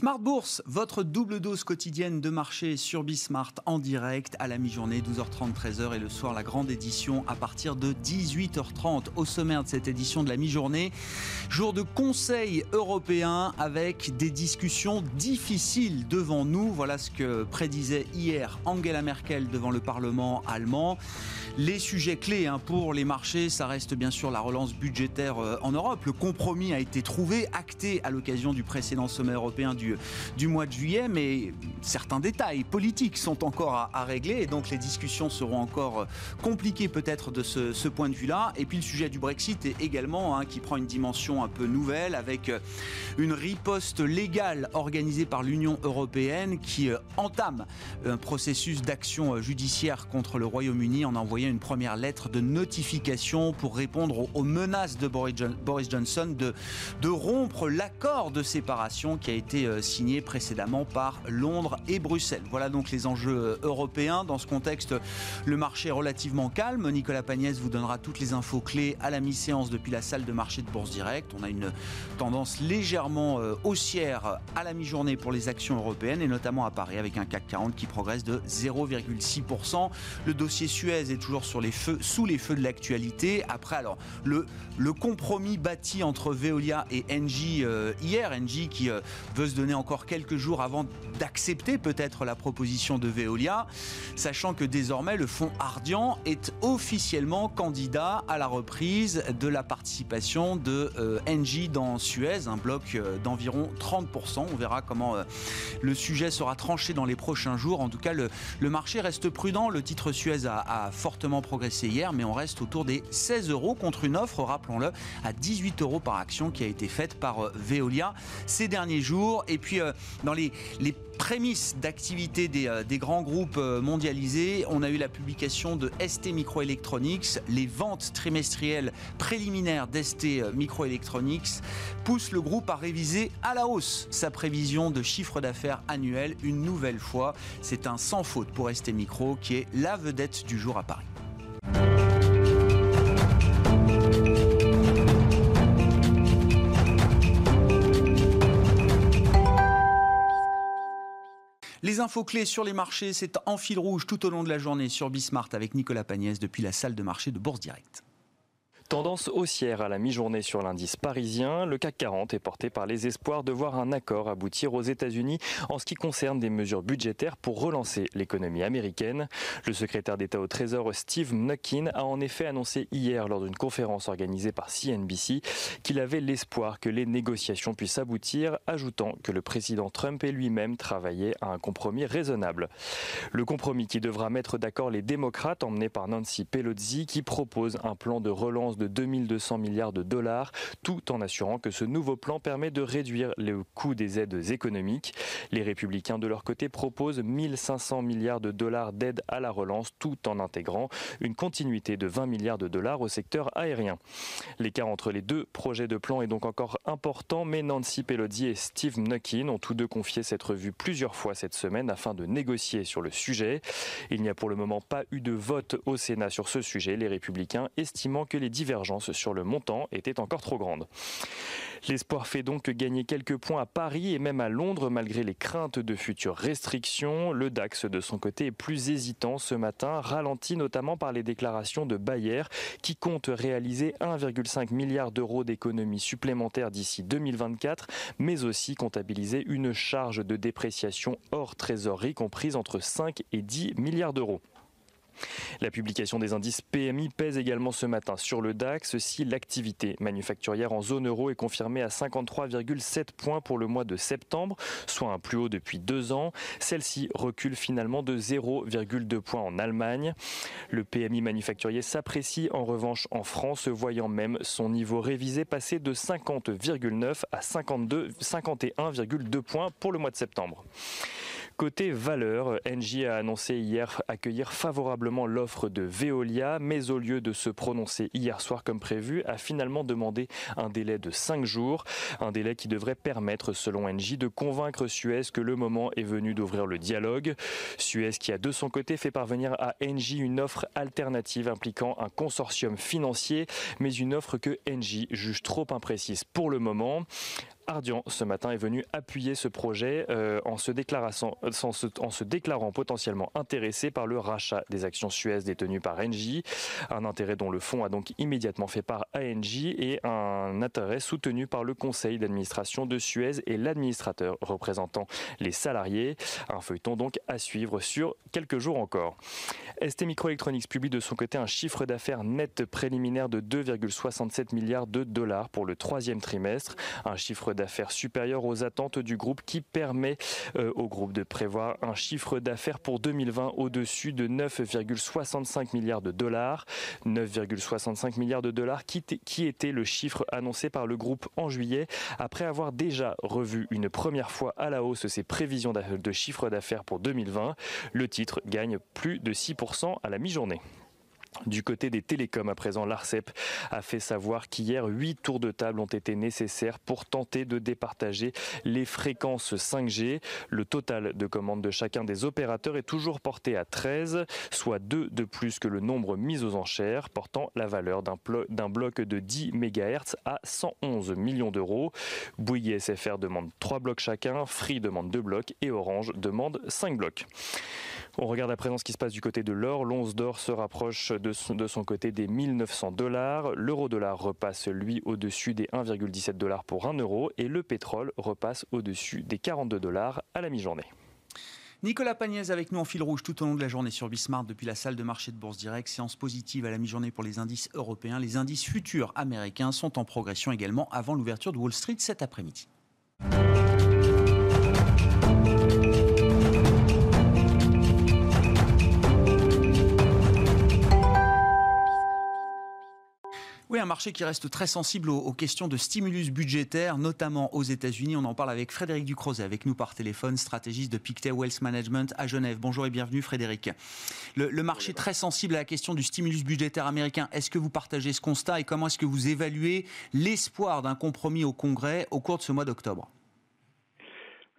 Smart Bourse, votre double dose quotidienne de marché sur Bismart en direct à la mi-journée, 12h30, 13h et le soir la grande édition à partir de 18h30. Au sommaire de cette édition de la mi-journée, jour de conseil européen avec des discussions difficiles devant nous. Voilà ce que prédisait hier Angela Merkel devant le Parlement allemand. Les sujets clés hein, pour les marchés, ça reste bien sûr la relance budgétaire euh, en Europe. Le compromis a été trouvé, acté à l'occasion du précédent sommet européen du, du mois de juillet, mais certains détails politiques sont encore à, régler et donc les discussions seront encore euh, compliquées peut-être de ce, point de vue-là. Et puis le sujet du Brexit est également hein, qui prend une dimension un peu nouvelle avec euh, une riposte légale organisée par l'Union européenne qui entame un processus d'action judiciaire contre le Royaume-Uni en envoyant une première lettre de notification pour répondre aux, menaces de Boris Johnson de, rompre l'accord de séparation qui a été euh, signé précédemment par Londres et Bruxelles. Voilà donc les enjeux euh, européens. Dans ce contexte, le marché est relativement calme. Nicolas Pagnès vous donnera toutes les infos clés à la mi-séance depuis la salle de marché de Bourse Direct. On a une tendance légèrement euh, haussière à la mi-journée pour les actions européennes et notamment à Paris avec un CAC 40 qui progresse de 0,6%. Le dossier Suez est toujours sous les feux de l'actualité. Après, alors, le, le compromis bâti entre Veolia et Engie euh, hier, Engie qui euh, veut se donner encore quelques jours avant d'accepter peut-être la proposition de Veolia, sachant que désormais le fonds Ardian est officiellement candidat à la reprise de la participation de euh, Engie dans Suez, un bloc d'environ 30%. On verra comment le sujet sera tranché dans les prochains jours. En tout cas, le, marché reste prudent. Le titre Suez a, fortement progressé hier, mais on reste autour des 16 euros contre une offre, rappelons-le, à 18 euros par action qui a été faite par euh, Veolia ces derniers jours. Et puis, euh, dans les, prémices d'activité des, euh, grands groupes mondialisés, on a eu la publication de ST Microelectronics. Les ventes trimestrielles préliminaires d'ST Microelectronics poussent le groupe à réviser à la hausse sa prévision de chiffre d'affaires annuel une nouvelle fois. C'est un sans faute pour ST Micro qui est la vedette du jour à Paris. Les infos clés sur les marchés, c'est en fil rouge tout au long de la journée sur Bismart avec Nicolas Pagnès depuis la salle de marché de Bourse Direct. Tendance haussière à la mi-journée sur l'indice parisien. Le CAC 40 est porté par les espoirs de voir un accord aboutir aux États-Unis en ce qui concerne des mesures budgétaires pour relancer l'économie américaine. Le secrétaire d'État au Trésor Steve Mnuchin a en effet annoncé hier lors d'une conférence organisée par CNBC qu'il avait l'espoir que les négociations puissent aboutir, ajoutant que le président Trump et lui-même travaillaient à un compromis raisonnable. Le compromis qui devra mettre d'accord les démocrates emmenés par Nancy Pelosi qui propose un plan de relance de 2200 milliards de dollars, tout en assurant que ce nouveau plan permet de réduire le coût des aides économiques. Les républicains, de leur côté, proposent 1500 milliards de dollars d'aide à la relance, tout en intégrant une continuité de 20 milliards de dollars au secteur aérien. L'écart entre les deux projets de plan est donc encore important, mais Nancy Pelosi et Steve Mnuchin ont tous deux confié cette revue plusieurs fois cette semaine afin de négocier sur le sujet. Il n'y a pour le moment pas eu de vote au Sénat sur ce sujet, les républicains estimant que les sur le montant était encore trop grande. L'espoir fait donc gagner quelques points à Paris et même à Londres malgré les craintes de futures restrictions. Le DAX de son côté est plus hésitant ce matin, ralenti notamment par les déclarations de Bayer qui compte réaliser 1,5 milliard d'euros d'économies supplémentaires d'ici 2024, mais aussi comptabiliser une charge de dépréciation hors trésorerie comprise entre 5 et 10 milliards d'euros. La publication des indices PMI pèse également ce matin sur le DAX si l'activité manufacturière en zone euro est confirmée à 53,7 points pour le mois de septembre, soit un plus haut depuis deux ans. Celle-ci recule finalement de 0,2 points en Allemagne. Le PMI manufacturier s'apprécie en revanche en France, voyant même son niveau révisé passer de 50,9 à 52, 51,2 points pour le mois de septembre. Côté valeur, Engie a annoncé hier accueillir favorablement l'offre de Veolia, mais au lieu de se prononcer hier soir comme prévu, a finalement demandé un délai de 5 jours, un délai qui devrait permettre, selon Engie, de convaincre Suez que le moment est venu d'ouvrir le dialogue. Suez qui a de son côté fait parvenir à Engie une offre alternative impliquant un consortium financier, mais une offre que Engie juge trop imprécise pour le moment. Ardian ce matin est venu appuyer ce projet euh, en, se en, se déclarant potentiellement intéressé par le rachat des actions Suez détenues par Engie, un intérêt dont le fonds a donc immédiatement fait part à Engie et un intérêt soutenu par le conseil d'administration de Suez et l'administrateur représentant les salariés. Un feuilleton donc à suivre sur quelques jours encore. ST Microelectronics publie de son côté un chiffre d'affaires net préliminaire de 2,67 milliards de dollars pour le troisième trimestre, un chiffre d'affaires supérieur aux attentes du groupe qui permet euh, au groupe de prévoir un chiffre d'affaires pour 2020 au-dessus de 9,65 milliards de dollars. 9,65 milliards de dollars qui, qui était le chiffre annoncé par le groupe en juillet après avoir déjà revu une première fois à la hausse ses prévisions de chiffre d'affaires pour 2020. Le titre gagne plus de 6% à la mi-journée. Du côté des télécoms, à présent, l'ARCEP a fait savoir qu'hier, huit tours de table ont été nécessaires pour tenter de départager les fréquences 5G. Le total de commandes de chacun des opérateurs est toujours porté à 13, soit 2 de plus que le nombre mis aux enchères, portant la valeur d'un bloc de 10 MHz à 111 millions d'euros. Bouygues SFR demandent 3 blocs chacun, Free demande 2 blocs et Orange demande 5 blocs. On regarde à présent ce qui se passe du côté de l'or. L'once d'or se rapproche de son, côté des 1900 dollars. L'euro-dollar repasse, lui, au-dessus des 1,17 dollars pour 1 euro. Et le pétrole repasse au-dessus des 42 dollars à la mi-journée. Nicolas Pagnès avec nous en fil rouge tout au long de la journée sur Bismarck depuis la salle de marché de Bourse Direct. Séance positive à la mi-journée pour les indices européens. Les indices futurs américains sont en progression également avant l'ouverture de Wall Street cet après-midi. Un marché qui reste très sensible aux, questions de stimulus budgétaire, notamment aux États-Unis. On en parle avec Frédéric Ducrozet, avec nous par téléphone, stratégiste de Pictet Wealth Management à Genève. Bonjour et bienvenue, Frédéric. Le, le marché très sensible à la question du stimulus budgétaire américain. Est-ce que vous partagez ce constat et comment est-ce que vous évaluez l'espoir d'un compromis au Congrès au cours de ce mois d'octobre?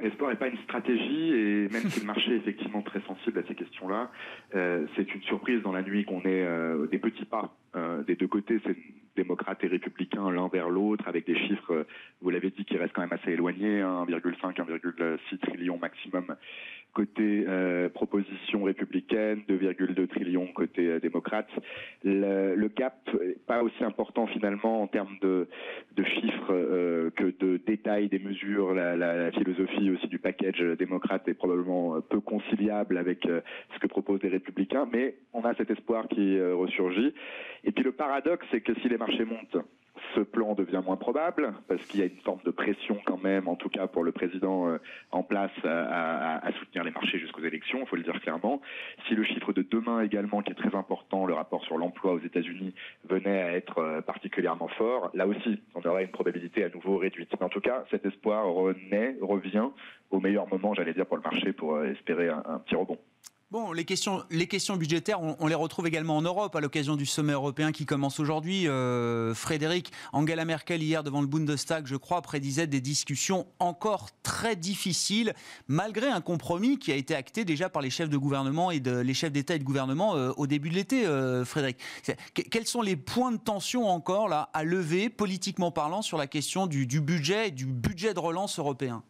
L'espoir n'est pas une stratégie et même si le marché est effectivement très sensible à ces questions-là, euh, c'est une surprise dans la nuit qu'on ait euh, des petits pas euh, des deux côtés. C'est démocrates et républicains l'un vers l'autre avec des chiffres, vous l'avez dit, qui restent quand même assez éloignés, 1,5, 1,6 trillion maximum côté euh, proposition républicaine, 2,2 trillions côté euh, démocrate. Le, le, gap pas aussi important finalement en termes de, de chiffres euh, que de détails des mesures. La, la, la, philosophie aussi du package démocrate est probablement peu conciliable avec euh, ce que proposent les républicains, mais on a cet espoir qui euh, ressurgit. Et puis le paradoxe, c'est que si les marchés montent, ce plan devient moins probable parce qu'il y a une forme de pression quand même, en tout cas pour le président euh, en place, à, soutenir les marchés jusqu'aux élections, il faut le dire clairement. Si le chiffre de demain également, qui est très important, le rapport sur l'emploi aux États-Unis, venait à être euh, particulièrement fort, là aussi, on aurait une probabilité à nouveau réduite. Mais en tout cas, cet espoir renaît, revient au meilleur moment, j'allais dire, pour le marché pour euh, espérer un petit rebond. Bon, les questions, les questions budgétaires, on, les retrouve également en Europe à l'occasion du sommet européen qui commence aujourd'hui. Euh, Frédéric, Angela Merkel hier devant le Bundestag, je crois, prédisait des discussions encore très difficiles, malgré un compromis qui a été acté déjà par les chefs de gouvernement et les chefs d'État et de gouvernement euh, au début de l'été. Euh, Frédéric, quels sont les points de tension encore là à lever politiquement parlant sur la question du budget et du budget de relance européen?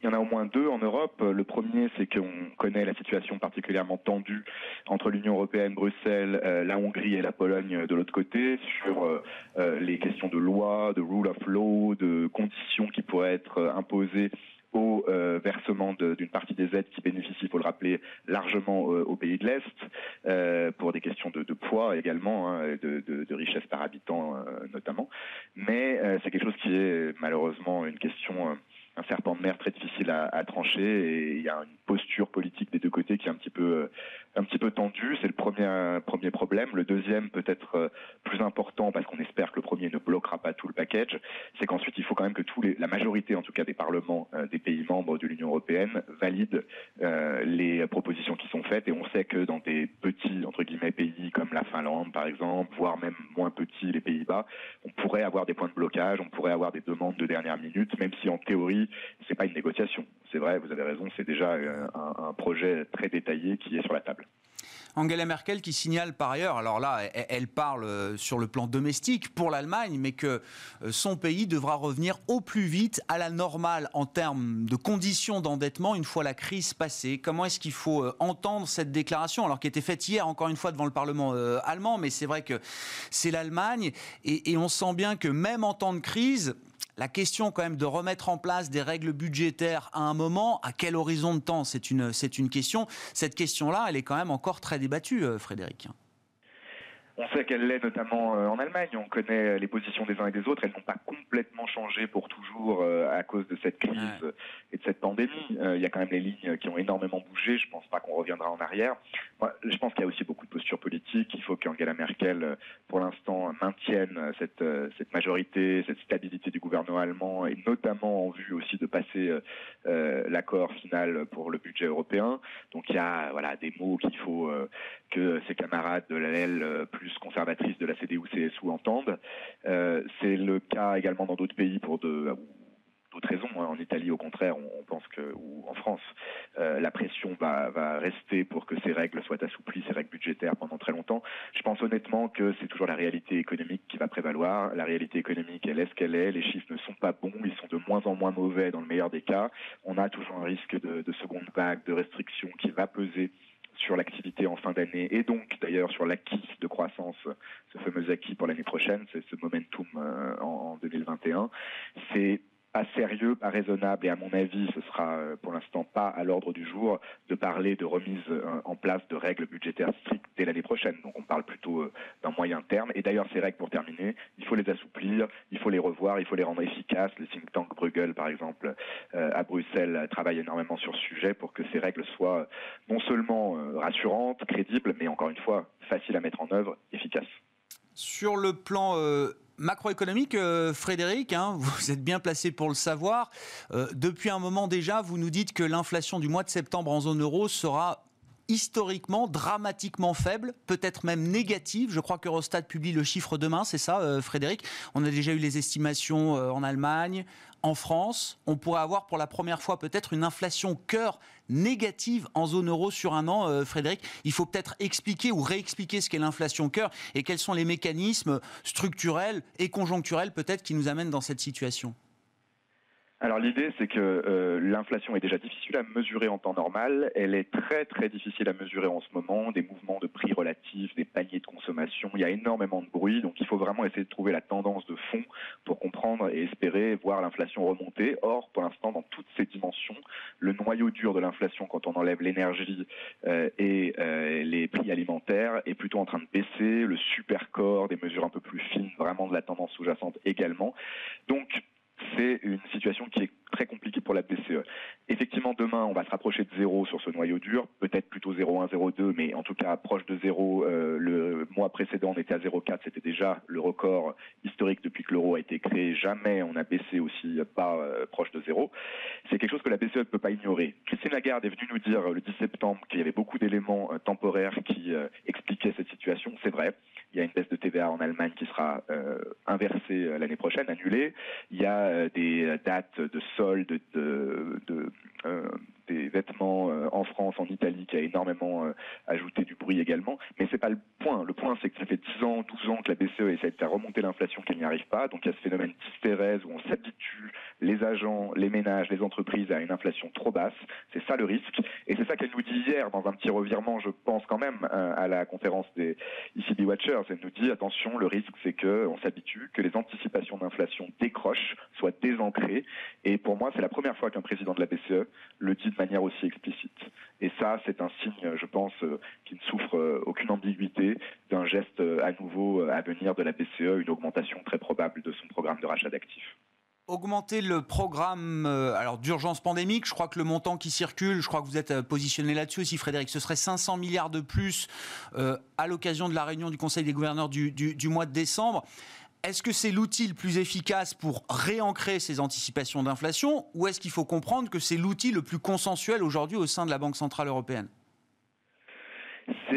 Il y en a au moins deux en Europe. Le premier, c'est qu'on connaît la situation particulièrement tendue entre l'Union européenne, Bruxelles, euh, la Hongrie et la Pologne de l'autre côté sur euh, euh, les questions de loi, de rule of law, de conditions qui pourraient être imposées au versement d'une partie des aides qui bénéficient, il faut le rappeler, largement aux pays de l'Est, pour des questions de, poids également, hein, de, de, richesse par habitant notamment. Mais c'est quelque chose qui est malheureusement une question un serpent de mer très difficile à, trancher et il y a une posture politique des deux côtés qui est un petit peu un petit peu tendue. C'est le premier premier problème. Le deuxième peut-être euh, plus important parce qu'on espère que le premier ne bloquera pas tout le package, c'est qu'ensuite il faut quand même que tous la majorité en tout cas des parlements euh, des pays membres de l'Union européenne valident euh, les propositions qui sont faites et on sait que dans des petits entre guillemets pays comme la Finlande par exemple, voire même moins petits les Pays-Bas, on pourrait avoir des points de blocage, on pourrait avoir des demandes de dernière minute, même si en théorie c'est pas une négociation. C'est vrai, vous avez raison, c'est déjà euh, un, projet très détaillé qui est sur la table. Angela Merkel qui signale par ailleurs, alors là, elle, parle euh, sur le plan domestique pour l'Allemagne, mais que euh, son pays devra revenir au plus vite à la normale en termes de conditions d'endettement une fois la crise passée. Comment est-ce qu'il faut euh, entendre cette déclaration, alors qui était faite hier encore une fois devant le Parlement allemand, mais c'est vrai que c'est l'Allemagne, et, et on sent bien que même en temps de crise, la question quand même de remettre en place des règles budgétaires à un moment, à quel horizon de temps? C'est une, c'est une question. Cette question-là, elle est quand même encore très débattue, euh, Frédéric. On sait qu'elle l'est notamment euh, en Allemagne. On connaît les positions des uns et des autres. Elles n'ont pas complètement changé pour toujours euh, à cause de cette crise et de cette pandémie. Euh, il y a quand même les lignes qui ont énormément bougé. Je ne pense pas qu'on reviendra en arrière. Moi, je pense qu'il y a aussi beaucoup de postures politiques. Il faut qu'Angela Merkel, pour l'instant, maintienne cette, cette majorité, cette stabilité du gouvernement allemand, et notamment en vue aussi de passer l'accord final pour le budget européen. Donc il y a voilà des mots qu'il faut que ses camarades de l'aile plus conservatrices de la CDU-CSU entendent. Euh, c'est le cas également dans d'autres pays pour d'autres raisons. Hein. En Italie, au contraire, on, pense que, ou en France, euh, la pression va, rester pour que ces règles soient assouplies, ces règles budgétaires pendant très longtemps. Je pense honnêtement que c'est toujours la réalité économique qui va prévaloir. La réalité économique, elle est ce qu'elle est. Les chiffres ne sont pas bons, ils sont de moins en moins mauvais dans le meilleur des cas. On a toujours un risque de, de seconde vague, de restriction qui va peser sur l'activité en fin d'année et donc d'ailleurs sur l'acquis de croissance, ce fameux acquis pour l'année prochaine, c'est ce momentum euh, en 2021. C'est pas sérieux, pas raisonnable, et à mon avis, ce sera euh, pour l'instant pas à l'ordre du jour de parler de remise euh, en place de règles budgétaires strictes dès l'année prochaine. Donc on parle plutôt euh, d'un moyen terme. Et d'ailleurs, ces règles, pour terminer, il faut les assouplir, il faut les revoir, il faut les rendre efficaces. Le think tank Bruegel, par exemple, à Bruxelles, travaille énormément sur ce sujet pour que ces règles soient non seulement rassurantes, crédibles, mais encore une fois, faciles à mettre en œuvre, efficaces. Sur le plan macroéconomique, euh, Frédéric, hein, vous êtes bien placé pour le savoir. Euh, depuis un moment déjà, vous nous dites que l'inflation du mois de septembre en zone euro sera historiquement dramatiquement faible, peut-être même négative. Je crois que Eurostat publie le chiffre demain, c'est ça, euh, Frédéric? On a déjà eu les estimations en Allemagne, en France, on pourrait avoir pour la première fois peut-être une inflation cœur négative en zone euro sur un an, euh, Frédéric. Il faut peut-être expliquer ou réexpliquer ce qu'est l'inflation cœur et quels sont les mécanismes structurels et conjoncturels peut-être qui nous amènent dans cette situation. Alors l'idée, c'est que euh, l'inflation est déjà difficile à mesurer en temps normal. Elle est très très difficile à mesurer en ce moment. Des mouvements de prix relatifs, des paniers de consommation. Il y a énormément de bruit, donc il faut vraiment essayer de trouver la tendance de fond pour comprendre et espérer voir l'inflation remonter. Or, pour l'instant, dans toutes ces dimensions, le noyau dur de l'inflation, quand on enlève l'énergie euh, et euh, les prix alimentaires, est plutôt en train de baisser. Le supercore, des mesures un peu plus fines, vraiment de la tendance sous-jacente également. Donc c'est une situation qui est très compliquée pour la BCE. Effectivement, demain, on va se rapprocher de zéro sur ce noyau dur, peut-être plutôt 0,1, 0,2, mais en tout cas proche de zéro. Euh, le mois précédent, on était à 0,4, c'était déjà le record historique depuis que l'euro a été créé. Jamais on a baissé aussi pas euh, proche de zéro. C'est quelque chose que la BCE ne peut pas ignorer. Christine Lagarde est venue nous dire le 10 septembre qu'il y avait beaucoup d'éléments euh, temporaires qui expliquaient cette situation. C'est vrai. Il y a une baisse de TVA en Allemagne qui sera inversée l'année prochaine, annulée. Il y a des dates de solde de, de euh, des vêtements euh, en France, en Italie, qui a énormément euh, ajouté du bruit également. Mais c'est pas le point. Le point, c'est que ça fait 10 ans, 12 ans que la BCE essaie de faire remonter l'inflation qu'elle n'y arrive pas. Donc il y a ce phénomène d'hystérèse où on s'habitue, les agents, les ménages, les entreprises, à une inflation trop basse. C'est ça le risque. Et c'est ça qu'elle nous dit hier dans un petit revirement, je pense quand même, à la conférence des ECB Watchers. Elle nous dit, attention, le risque, c'est qu'on s'habitue, que les anticipations d'inflation décrochent, soient désancrées. Et pour moi, c'est la première fois qu'un président de la BCE le dit manière aussi explicite. Et ça, c'est un signe, je pense, euh, qui ne souffre euh, aucune ambiguïté d'un geste euh, à nouveau à venir de la BCE, une augmentation très probable de son programme de rachat d'actifs augmenter le programme alors d'urgence pandémique. Je crois que le montant qui circule, je crois que vous êtes positionné là-dessus aussi, Frédéric. Ce serait 500 milliards de plus à l'occasion de la réunion du Conseil des gouverneurs du, du mois de décembre. Est-ce que c'est l'outil le plus efficace pour réancrer ces anticipations d'inflation ou est-ce qu'il faut comprendre que c'est l'outil le plus consensuel aujourd'hui au sein de la Banque Centrale Européenne?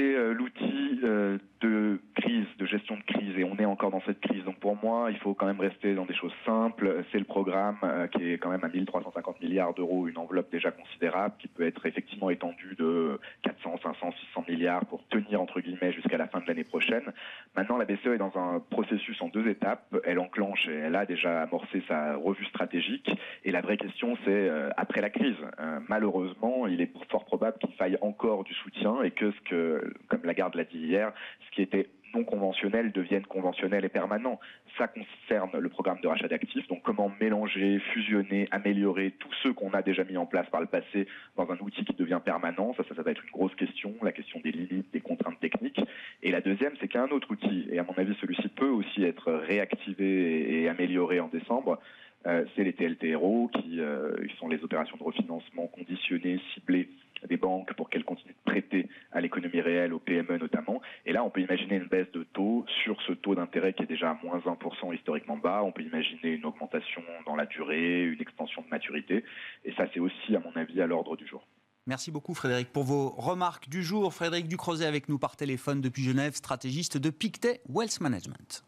Euh, l'outil euh, de crise, de gestion de crise, et on est encore dans cette crise. Donc pour moi, il faut quand même rester dans des choses simples. C'est le programme euh, qui est quand même à 1350 milliards d'euros, une enveloppe déjà considérable qui peut être effectivement étendue de 400, 500, 600 milliards pour tenir entre guillemets jusqu'à la fin de l'année prochaine. Maintenant, la BCE est dans un processus en deux étapes. Elle enclenche et elle a déjà amorcé sa revue stratégique. Et la vraie question, c'est après la crise. Euh, malheureusement, il est fort probable qu'il faille encore du soutien et que ce que, comme Lagarde l'a dit hier, ce qui était non conventionnels deviennent conventionnels et permanents. Ça concerne le programme de rachat d'actifs, donc comment mélanger, fusionner, améliorer tous ceux qu'on a déjà mis en place par le passé dans un outil qui devient permanent. Ça, ça, ça va être une grosse question, la question des limites, des contraintes techniques. Et la deuxième, c'est qu'il y a un autre outil, et à mon avis, celui-ci peut aussi être réactivé et amélioré en décembre. Euh, c'est les TLTRO, qui euh, sont les opérations de refinancement conditionnées, ciblées des banques pour qu'elles continuent de prêter à l'économie réelle, aux PME notamment. Et là, on peut imaginer une baisse de taux sur ce taux d'intérêt qui est déjà à moins 1% historiquement bas. On peut imaginer une augmentation dans la durée, une extension de maturité. Et ça, c'est aussi, à mon avis, à l'ordre du jour. Merci beaucoup Frédéric pour vos remarques du jour. Frédéric Ducrozet avec nous par téléphone depuis Genève, stratégiste de Pictet Wealth Management.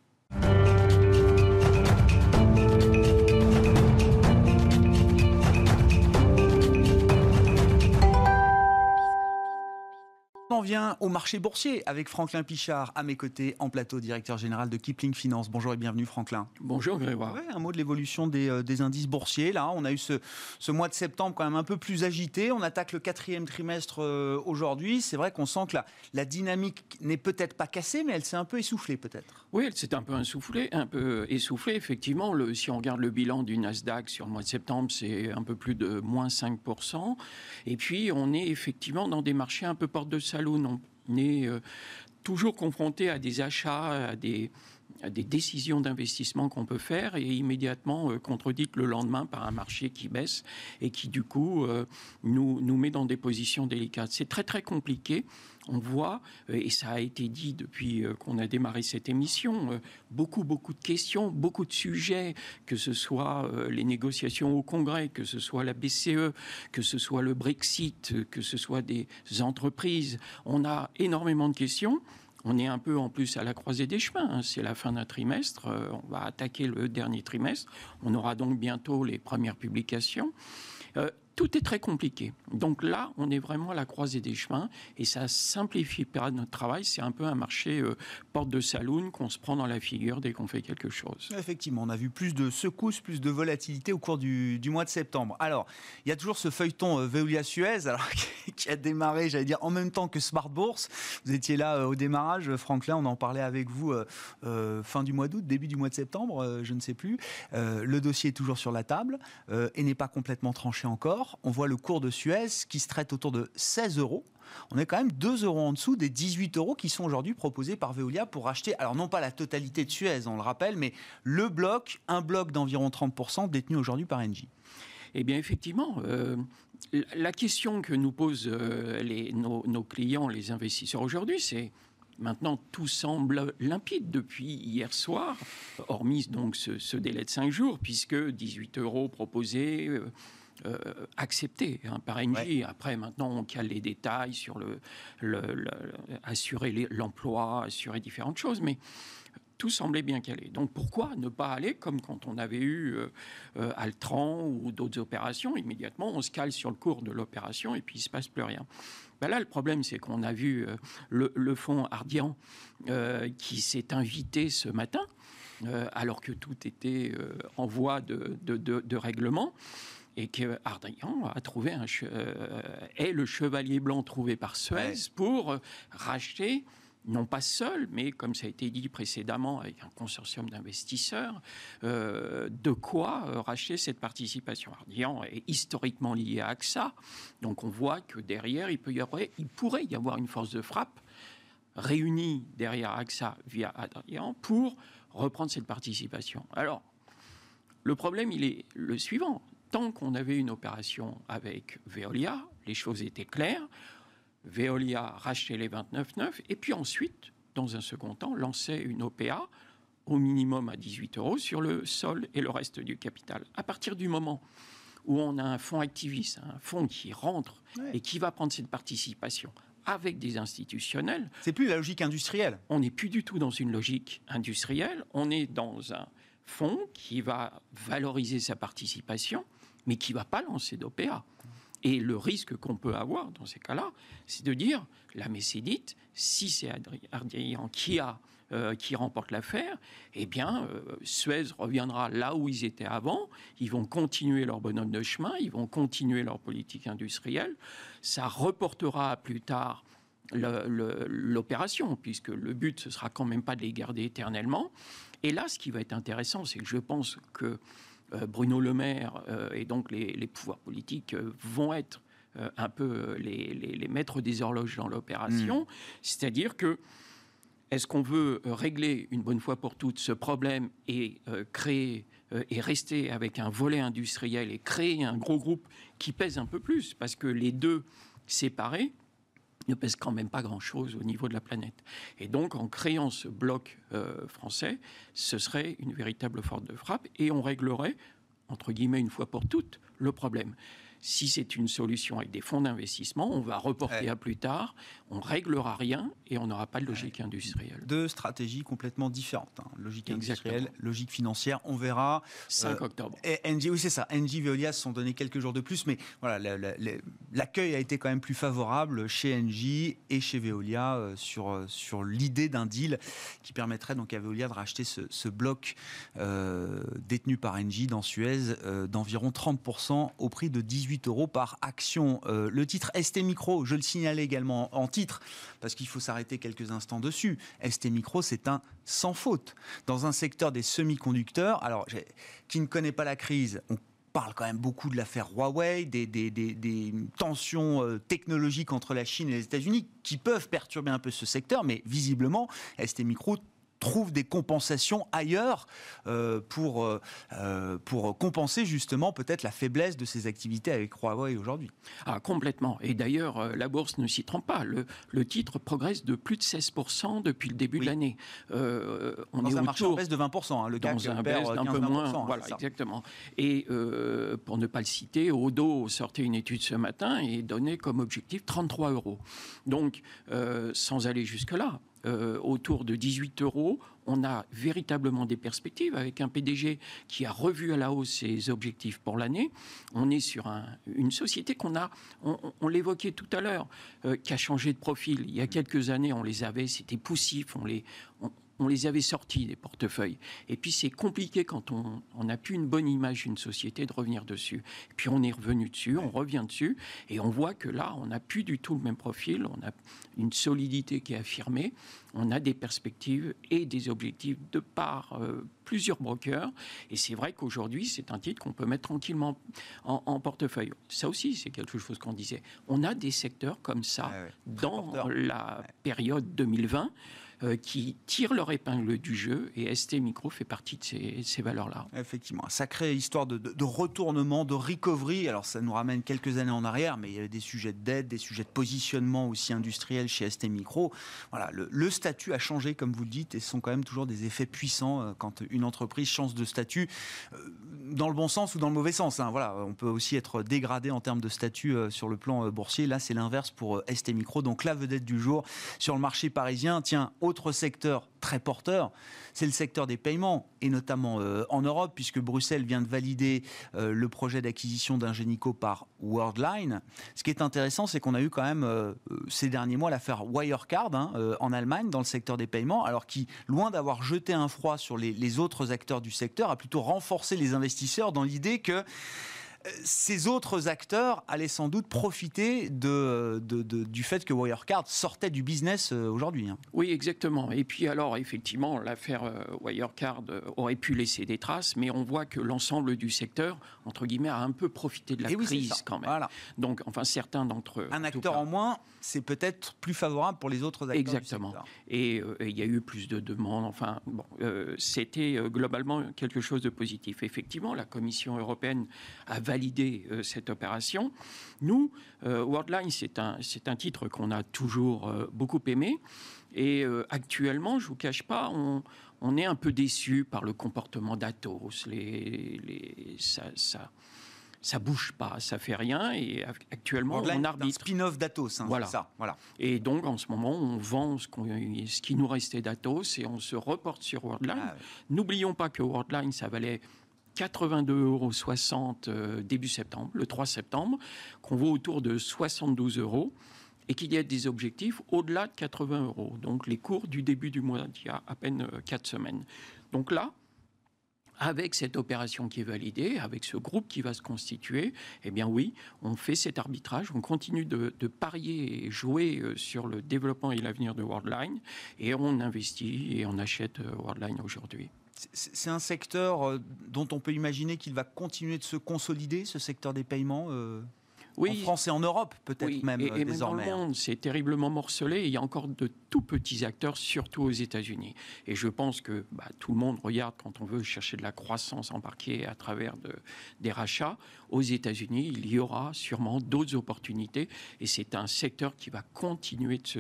Vient au marché boursier avec Franklin Pichard à mes côtés en plateau, directeur général de Kipling Finance. Bonjour et bienvenue Franklin. Bonjour Grégoire. un mot de l'évolution des, euh, des, indices boursiers. Là, on a eu ce, ce, mois de septembre quand même un peu plus agité. On attaque le quatrième trimestre euh, aujourd'hui. C'est vrai qu'on sent que la, la dynamique n'est peut-être pas cassée, mais elle s'est un peu essoufflée peut-être. Oui, elle s'est un peu essoufflée, un peu essoufflée. Effectivement, le, si on regarde le bilan du Nasdaq sur le mois de septembre, c'est un peu plus de moins 5%. Et puis, on est effectivement dans des marchés un peu porte de on est euh, toujours confronté à des achats, à des, des décisions d'investissement qu'on peut faire et immédiatement euh, contredites le lendemain par un marché qui baisse et qui du coup euh, nous, nous met dans des positions délicates. C'est très très compliqué. On voit, euh, et ça a été dit depuis qu'on a démarré cette émission, beaucoup beaucoup de questions, beaucoup de sujets, que ce soit les négociations au Congrès, que ce soit la BCE, que ce soit le Brexit, que ce soit des entreprises. On a énormément de questions. On est un peu en plus à la croisée des chemins. Hein. C'est la fin d'un trimestre. Euh, on va attaquer le dernier trimestre. On aura donc bientôt les premières publications. Euh, tout est très compliqué. Donc là, on est vraiment à la croisée des chemins et ça simplifie pas notre travail. C'est un peu un marché euh, porte de saloon qu'on se prend dans la figure dès qu'on fait quelque chose. Effectivement, on a vu plus de secousses, plus de volatilité au cours du, mois de septembre. Alors, il y a toujours ce feuilleton euh, Veolia-Suez qui a démarré, j'allais dire, en même temps que Smart Bourse. Vous étiez là euh, au démarrage, Franklin, on en parlait avec vous fin du mois d'août, début du mois de septembre, je ne sais plus. le dossier est toujours sur la table et n'est pas complètement tranché encore on voit le cours de Suez qui se traite autour de 16 euros. On est quand même 2 euros en dessous des 18 euros qui sont aujourd'hui proposés par Veolia pour acheter, alors non pas la totalité de Suez, on le rappelle, mais le bloc, un bloc d'environ 30% détenu aujourd'hui par Engie. Eh bien, effectivement, euh, la question que nous posent euh, nos, clients, les investisseurs aujourd'hui, c'est Maintenant, tout semble limpide depuis hier soir, hormis donc ce, délai de 5 jours, puisque 18 euros proposés, euh, euh, accepté hein, par Engie. Après, maintenant, on cale les détails sur le, assurer l'emploi, assurer différentes choses, mais tout semblait bien calé. Donc pourquoi ne pas aller comme quand on avait eu euh, euh, Altran ou d'autres opérations Immédiatement, on se cale sur le cours de l'opération et puis il ne se passe plus rien. Ben là, le problème, c'est qu'on a vu le, fonds Ardian qui s'est invité ce matin, alors que tout était en voie de, de règlement et que a trouvé un euh, est le chevalier blanc trouvé par Suez pour racheter non pas seul, mais comme ça a été dit précédemment avec un consortium d'investisseurs, euh, de quoi euh, racheter cette participation. Ardian est historiquement lié à AXA, donc on voit que derrière, il, peut y avoir, il pourrait y avoir une force de frappe réunie derrière AXA via Ardian pour reprendre cette participation. Alors, le problème, il est le suivant tant qu'on avait une opération avec Veolia, les choses étaient claires. Veolia rachetait les 29,9 et puis ensuite, dans un second temps, lançait une OPA au minimum à 18 euros sur le sol et le reste du capital. À partir du moment où on a un fonds activiste, un fonds qui rentre et qui va prendre cette participation avec des institutionnels. C'est plus la logique industrielle. On n'est plus du tout dans une logique industrielle. On est dans un fonds qui va valoriser sa participation, mais qui ne va pas lancer d'OPA. Et le risque qu'on peut avoir dans ces cas-là, c'est de dire la Messédite, si c'est Adrien qui euh, qui remporte l'affaire, eh bien, euh, Suez reviendra là où ils étaient avant. Ils vont continuer leur bonhomme de chemin, ils vont continuer leur politique industrielle. Ça reportera plus tard l'opération, puisque le but, ce sera quand même pas de les garder éternellement. Et là, ce qui va être intéressant, c'est que je pense que Bruno Le Maire et donc les, pouvoirs politiques vont être un peu les, maîtres des horloges dans l'opération. Mmh. C'est-à-dire que est-ce qu'on veut euh, régler une bonne fois pour toutes ce problème et euh, créer euh, et rester avec un volet industriel et créer un gros groupe qui pèse un peu plus Parce que les deux séparés ne pèsent quand même pas grand-chose au niveau de la planète. Et donc, en créant ce bloc français, ce serait une véritable force de frappe et on réglerait, entre guillemets, une fois pour toutes, le problème. Si c'est une solution avec des fonds d'investissement, on va reporter à plus tard, on réglera rien et on n'aura pas de logique industrielle. Deux stratégies complètement différentes. Hein. Logique industrielle, logique financière. On verra. 5 euh, octobre. Et NG, oui, c'est ça. NG Veolia se sont donné quelques jours de plus, mais voilà, l'accueil a été quand même plus favorable chez NG et chez Veolia euh, sur, euh, sur l'idée d'un deal qui permettrait donc à Veolia de racheter ce, bloc détenu par NG dans Suez d'environ 30% au prix de 18 euros par action. Euh, le titre ST Micro, je le signalais également en titre, parce qu'il faut s'arrêter quelques instants dessus. ST Micro, c'est un sans faute. Dans un secteur des semi-conducteurs, alors qui ne connaît pas la crise, on parle quand même beaucoup de l'affaire Huawei, des, des, tensions euh, technologiques entre la Chine et les États-Unis qui peuvent perturber un peu ce secteur, mais visiblement, ST Micro trouve des compensations ailleurs euh, pour, euh, euh, pour compenser justement peut-être la faiblesse de ses activités avec Huawei aujourd'hui. Ah, complètement. Et d'ailleurs, la bourse ne s'y trompe pas. Le, le, titre progresse de plus de 16% depuis le début de l'année. on dans est un marché en baisse de 20%. Hein, le dans un baisse d'un peu moins. Hein, voilà, exactement. Et pour ne pas le citer, Odo sortait une étude ce matin et donnait comme objectif 33 euros. Donc, sans aller jusque-là, euh, autour de 18 euros, on a véritablement des perspectives avec un PDG qui a revu à la hausse ses objectifs pour l'année. On est sur une société qu'on a, on, l'évoquait tout à l'heure, euh, qui a changé de profil. Il y a quelques années, on les avait, c'était poussif, on les, les avait sortis des portefeuilles. Et puis c'est compliqué quand on n'a plus une bonne image d'une société de revenir dessus. Et puis on est revenu dessus, on revient dessus, et on voit que là, on n'a plus du tout le même profil, on a une solidité qui est affirmée, on a des perspectives et des objectifs de par euh, plusieurs brokers. Et c'est vrai qu'aujourd'hui, c'est un titre qu'on peut mettre tranquillement en, portefeuille. Ça aussi, c'est quelque chose qu'on disait. On a des secteurs comme ça dans la période 2020 euh, qui tirent leur épingle du jeu et ST Micro fait partie de ces, valeurs-là. Effectivement, sacrée histoire de, retournement, de recovery. Alors ça nous ramène quelques années en arrière, mais il y a des sujets de dette, des sujets de positionnement aussi industriel chez ST Micro. Voilà, le, statut a changé, comme vous le dites, et ce sont quand même toujours des effets puissants euh, quand une entreprise change de statut, euh, dans le bon sens ou dans le mauvais sens. Hein. Voilà, on peut aussi être dégradé en termes de statut sur le plan boursier. Là, c'est l'inverse pour ST Micro. Donc la vedette du jour sur le marché parisien. Tiens, autre secteur très porteur, c'est le secteur des paiements, et notamment euh, en Europe, puisque Bruxelles vient de valider euh, le projet d'acquisition d'un génico par Worldline. Ce qui est intéressant, c'est qu'on a eu quand même euh, ces derniers mois l'affaire Wirecard hein, en Allemagne, dans le secteur des paiements, alors qui, loin d'avoir jeté un froid sur les autres acteurs du secteur, a plutôt renforcé les investisseurs dans l'idée que ces autres acteurs allaient sans doute profiter de, du fait que Wirecard sortait du business euh, aujourd'hui. Hein. Oui, exactement. Et puis alors, effectivement, l'affaire euh, Wirecard euh, aurait pu laisser des traces, mais on voit que l'ensemble du secteur, entre guillemets, a un peu profité de la crise quand même. Voilà. Donc, enfin, certains d'entre eux. Un acteur en moins, c'est peut-être plus favorable pour les autres acteurs. Exactement. Et il y a eu plus de demandes. Enfin, bon, c'était globalement quelque chose de positif. Effectivement, la Commission européenne a valider euh, cette opération. Nous, euh, Worldline, c'est un, c'est un titre qu'on a toujours euh, beaucoup aimé. Et actuellement, je ne vous cache pas, on, on, est un peu déçu par le comportement d'Atos. Les, les, ça, ça ça bouge pas, ça fait rien. Et actuellement, on arbitre. spin-off d'Atos, hein, voilà. ça. Voilà. Et donc, en ce moment, on vend ce, ce qui nous restait d'Atos et on se reporte sur Worldline. Ah N'oublions pas que Worldline, ça valait 82,60 euros euh, début septembre, le 3 septembre, qu'on vaut autour de 72 euros et qu'il y a des objectifs au-delà de 80 euros. Donc les cours du début du mois, il y a à peine 4 euh, semaines. Donc là, avec cette opération qui est validée, avec ce groupe qui va se constituer, eh bien oui, on fait cet arbitrage, on continue de, parier et jouer euh, sur le développement et l'avenir de Worldline, et on investit et on achète Worldline aujourd'hui. C'est un secteur euh, dont on peut imaginer qu'il va continuer de se consolider, ce secteur des paiements oui. en France et en Europe, peut-être même et, désormais. Même dans le monde, c'est terriblement morcelé. il y a encore de tout petits acteurs, surtout aux États-Unis. Et je pense que bah, tout le monde regarde quand on veut chercher de la croissance embarquée à travers de, des rachats. Aux États-Unis, il y aura sûrement d'autres opportunités. Et c'est un secteur qui va continuer de se,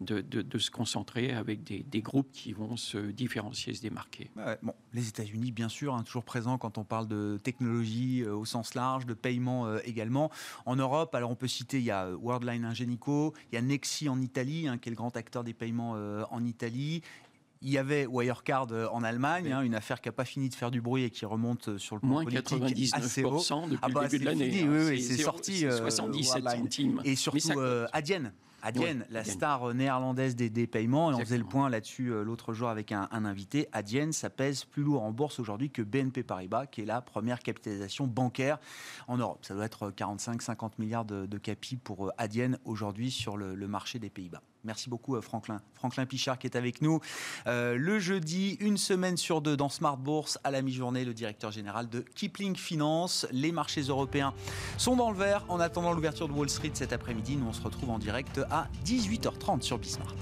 de, de, se concentrer avec des, des, groupes qui vont se différencier, se démarquer. bon, les États-Unis, bien sûr, hein, toujours présents quand on parle de technologie euh, au sens large, de paiement euh, également. En Europe, alors on peut citer, il y a Worldline Ingenico, il y a Nexi en Italie, hein, qui est le grand acteur des paiements euh, en Italie. Il y avait Wirecard euh, en Allemagne, hein, une affaire qui n'a pas fini de faire du bruit et qui remonte euh, sur le plan politique 99% assez haut. depuis ah bah, le début de l'année. Oui, oui, c'est sorti. 77 centimes. Et surtout Adyen Adyen, la star néerlandaise des, paiements, et on faisait le point là-dessus euh, l'autre jour avec un, invité. Adyen, ça pèse plus lourd en bourse aujourd'hui que BNP Paribas, qui est la première capitalisation bancaire en Europe. Ça doit être 45-50 milliards de, de capi pour euh, Adyen aujourd'hui sur le, marché des Pays-Bas. Merci beaucoup euh, Franklin. Franklin Pichard qui est avec nous. Euh, le jeudi, une semaine sur deux dans Smart Bourse, à la mi-journée, le directeur général de Kipling Finance. Les marchés européens sont dans le vert en attendant l'ouverture de Wall Street cet après-midi. Nous, on se retrouve en direct à 18h30 sur Bismart.